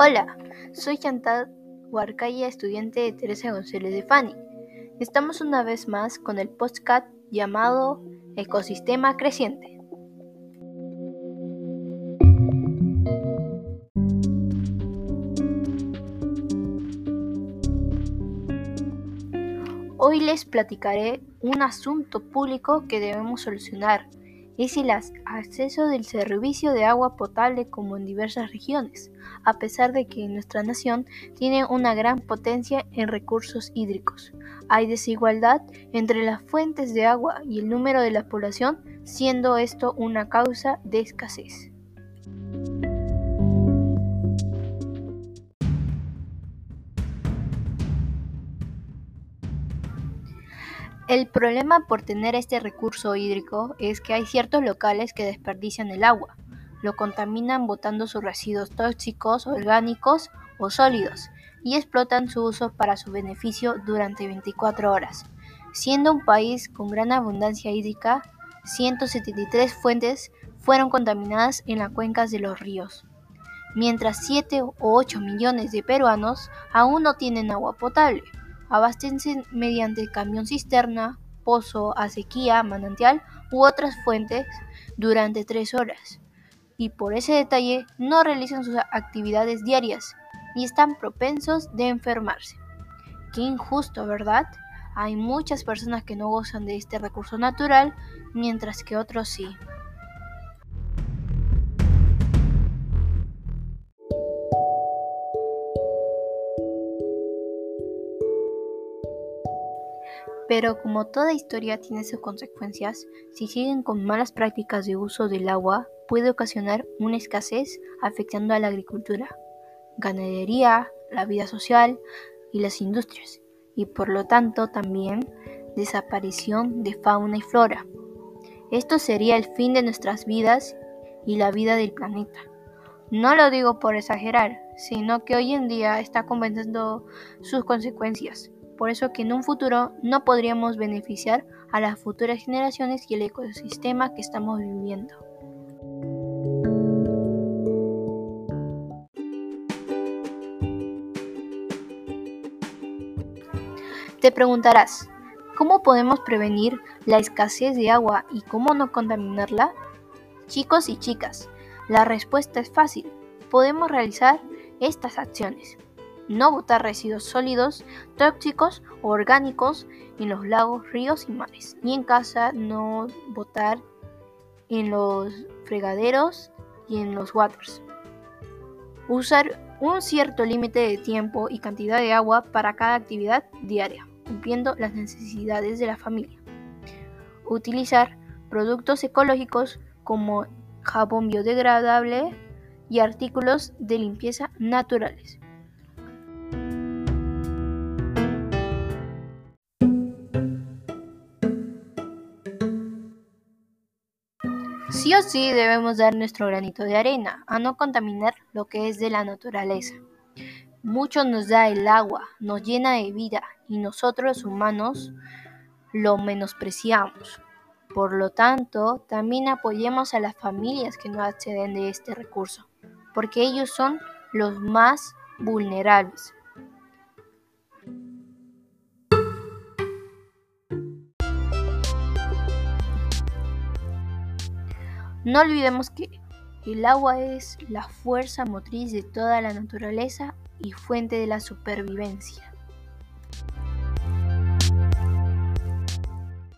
Hola, soy Chantal Huarcaya, estudiante de Teresa González de Fani. Estamos una vez más con el podcast llamado Ecosistema Creciente. Hoy les platicaré un asunto público que debemos solucionar es el acceso del servicio de agua potable como en diversas regiones, a pesar de que nuestra nación tiene una gran potencia en recursos hídricos. Hay desigualdad entre las fuentes de agua y el número de la población, siendo esto una causa de escasez. El problema por tener este recurso hídrico es que hay ciertos locales que desperdician el agua, lo contaminan botando sus residuos tóxicos, orgánicos o sólidos y explotan su uso para su beneficio durante 24 horas. Siendo un país con gran abundancia hídrica, 173 fuentes fueron contaminadas en las cuencas de los ríos, mientras 7 o 8 millones de peruanos aún no tienen agua potable abastecen mediante camión cisterna, pozo, acequia, manantial u otras fuentes durante tres horas. Y por ese detalle no realizan sus actividades diarias y están propensos de enfermarse. Qué injusto, ¿verdad? Hay muchas personas que no gozan de este recurso natural, mientras que otros sí. Pero como toda historia tiene sus consecuencias, si siguen con malas prácticas de uso del agua, puede ocasionar una escasez afectando a la agricultura, ganadería, la vida social y las industrias, y por lo tanto también desaparición de fauna y flora. Esto sería el fin de nuestras vidas y la vida del planeta. No lo digo por exagerar, sino que hoy en día está convenciendo sus consecuencias por eso que en un futuro no podríamos beneficiar a las futuras generaciones y el ecosistema que estamos viviendo. Te preguntarás, ¿cómo podemos prevenir la escasez de agua y cómo no contaminarla? Chicos y chicas, la respuesta es fácil. Podemos realizar estas acciones no botar residuos sólidos, tóxicos o orgánicos en los lagos, ríos y mares. Y en casa no botar en los fregaderos y en los waters. Usar un cierto límite de tiempo y cantidad de agua para cada actividad diaria, cumpliendo las necesidades de la familia. Utilizar productos ecológicos como jabón biodegradable y artículos de limpieza naturales. Sí o sí debemos dar nuestro granito de arena a no contaminar lo que es de la naturaleza. Mucho nos da el agua, nos llena de vida y nosotros humanos lo menospreciamos. Por lo tanto, también apoyemos a las familias que no acceden de este recurso, porque ellos son los más vulnerables. No olvidemos que el agua es la fuerza motriz de toda la naturaleza y fuente de la supervivencia.